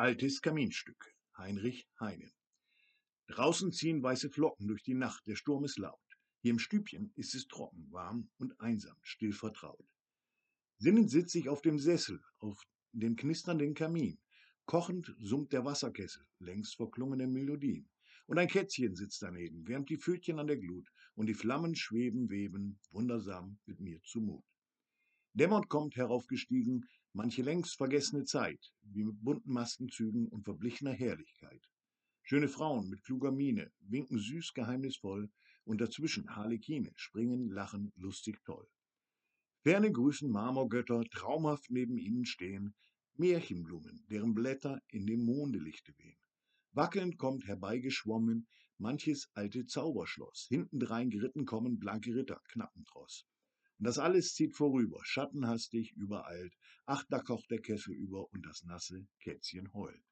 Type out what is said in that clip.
Altes Kaminstück, Heinrich Heine. Draußen ziehen weiße Flocken durch die Nacht, der Sturm ist laut. Hier im Stübchen ist es trocken, warm und einsam, still vertraut. Sinnend sitze ich auf dem Sessel, auf dem knisternden Kamin. Kochend summt der Wasserkessel, längst verklungene Melodien. Und ein Kätzchen sitzt daneben, wärmt die Pfötchen an der Glut, und die Flammen schweben, weben, wundersam mit mir zumut. Dämmernd kommt heraufgestiegen manche längst vergessene Zeit, wie mit bunten Maskenzügen und verblichener Herrlichkeit. Schöne Frauen mit kluger Miene winken süß geheimnisvoll, und dazwischen Harlekine springen, lachen lustig toll. Ferne grüßen Marmorgötter, traumhaft neben ihnen stehen, Märchenblumen, deren Blätter in dem Mondelichte wehen. Wackelnd kommt herbeigeschwommen manches alte Zauberschloss, hintendrein geritten kommen blanke Ritter, Knappentross. Und das alles zieht vorüber, schattenhastig, übereilt, ach, da kocht der Kessel über und das nasse Kätzchen heult.